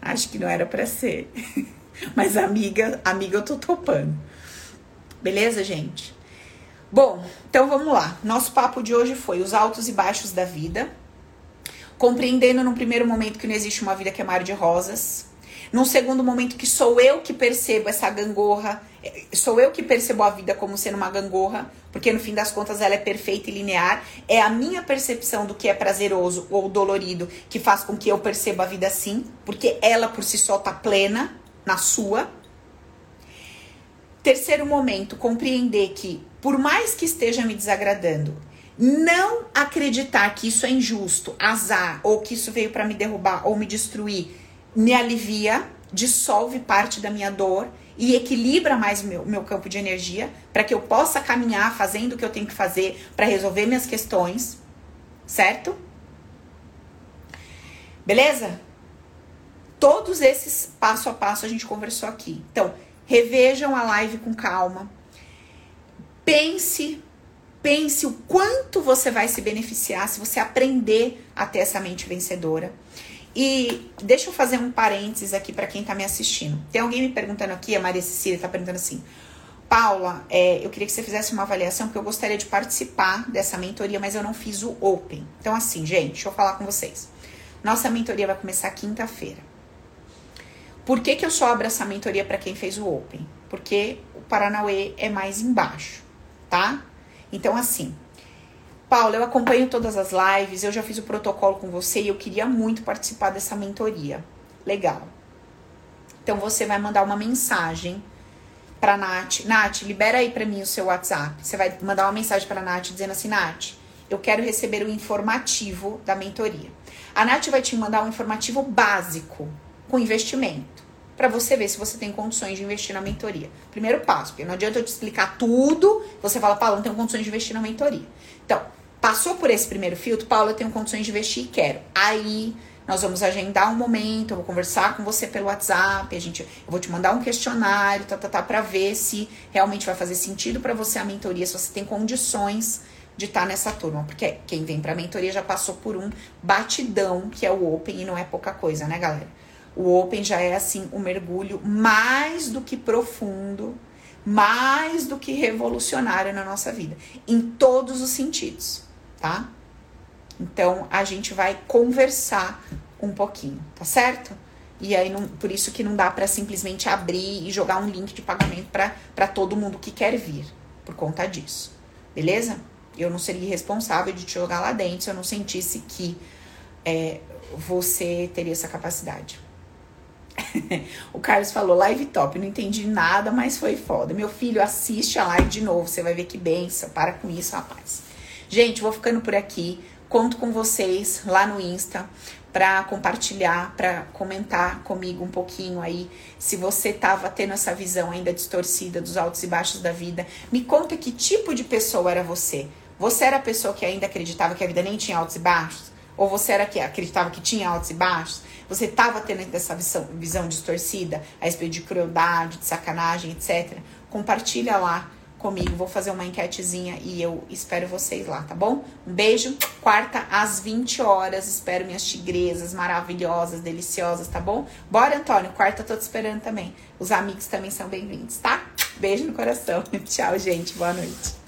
acho que não era para ser. Mas amiga, amiga eu tô topando. Beleza, gente? Bom, então vamos lá. Nosso papo de hoje foi os altos e baixos da vida. Compreendendo no primeiro momento que não existe uma vida que é mar de rosas. Num segundo momento que sou eu que percebo essa gangorra, sou eu que percebo a vida como sendo uma gangorra, porque no fim das contas ela é perfeita e linear. É a minha percepção do que é prazeroso ou dolorido que faz com que eu perceba a vida assim, porque ela por si só tá plena na sua. Terceiro momento, compreender que, por mais que esteja me desagradando, não acreditar que isso é injusto, azar, ou que isso veio para me derrubar ou me destruir, me alivia, dissolve parte da minha dor e equilibra mais o meu, meu campo de energia para que eu possa caminhar fazendo o que eu tenho que fazer para resolver minhas questões, certo? Beleza? Todos esses passo a passo a gente conversou aqui. Então, revejam a live com calma. Pense, pense o quanto você vai se beneficiar se você aprender a ter essa mente vencedora. E deixa eu fazer um parênteses aqui para quem tá me assistindo. Tem alguém me perguntando aqui, a Maria Cecília tá perguntando assim: Paula, é, eu queria que você fizesse uma avaliação, porque eu gostaria de participar dessa mentoria, mas eu não fiz o Open. Então, assim, gente, deixa eu falar com vocês. Nossa mentoria vai começar quinta-feira. Por que, que eu só abro essa mentoria para quem fez o Open? Porque o Paranauê é mais embaixo, tá? Então, assim, Paula, eu acompanho todas as lives, eu já fiz o protocolo com você e eu queria muito participar dessa mentoria. Legal. Então, você vai mandar uma mensagem para Nath. Nath, libera aí para mim o seu WhatsApp. Você vai mandar uma mensagem para Nath dizendo assim: Nath, eu quero receber o informativo da mentoria. A Nath vai te mandar um informativo básico com investimento. Para você ver se você tem condições de investir na mentoria. Primeiro passo, porque não adianta eu te explicar tudo, você fala, Paulo, não tenho condições de investir na mentoria. Então, passou por esse primeiro filtro, Paulo, eu tenho condições de investir e quero. Aí nós vamos agendar um momento, eu vou conversar com você pelo WhatsApp, a gente, eu vou te mandar um questionário, tá, tá, tá, para ver se realmente vai fazer sentido para você a mentoria, se você tem condições de estar tá nessa turma, porque quem vem para mentoria já passou por um batidão que é o Open e não é pouca coisa, né, galera? O Open já é assim um mergulho mais do que profundo, mais do que revolucionário na nossa vida, em todos os sentidos, tá? Então a gente vai conversar um pouquinho, tá certo? E aí, não, por isso que não dá para simplesmente abrir e jogar um link de pagamento para todo mundo que quer vir, por conta disso, beleza? Eu não seria responsável de te jogar lá dentro se eu não sentisse que é, você teria essa capacidade. o Carlos falou, live top, não entendi nada, mas foi foda. Meu filho, assiste a live de novo, você vai ver que benção. Para com isso, rapaz. Gente, vou ficando por aqui. Conto com vocês lá no Insta para compartilhar, para comentar comigo um pouquinho aí, se você tava tendo essa visão ainda distorcida dos altos e baixos da vida. Me conta que tipo de pessoa era você. Você era a pessoa que ainda acreditava que a vida nem tinha altos e baixos? Ou você era que acreditava que tinha altos e baixos? Você estava tendo essa visão, visão distorcida a respeito de crueldade, de sacanagem, etc. Compartilha lá comigo. Vou fazer uma enquetezinha e eu espero vocês lá, tá bom? Um beijo. Quarta às 20 horas. Espero minhas tigresas maravilhosas, deliciosas, tá bom? Bora, Antônio. Quarta tô te esperando também. Os amigos também são bem-vindos, tá? Beijo no coração. Tchau, gente. Boa noite.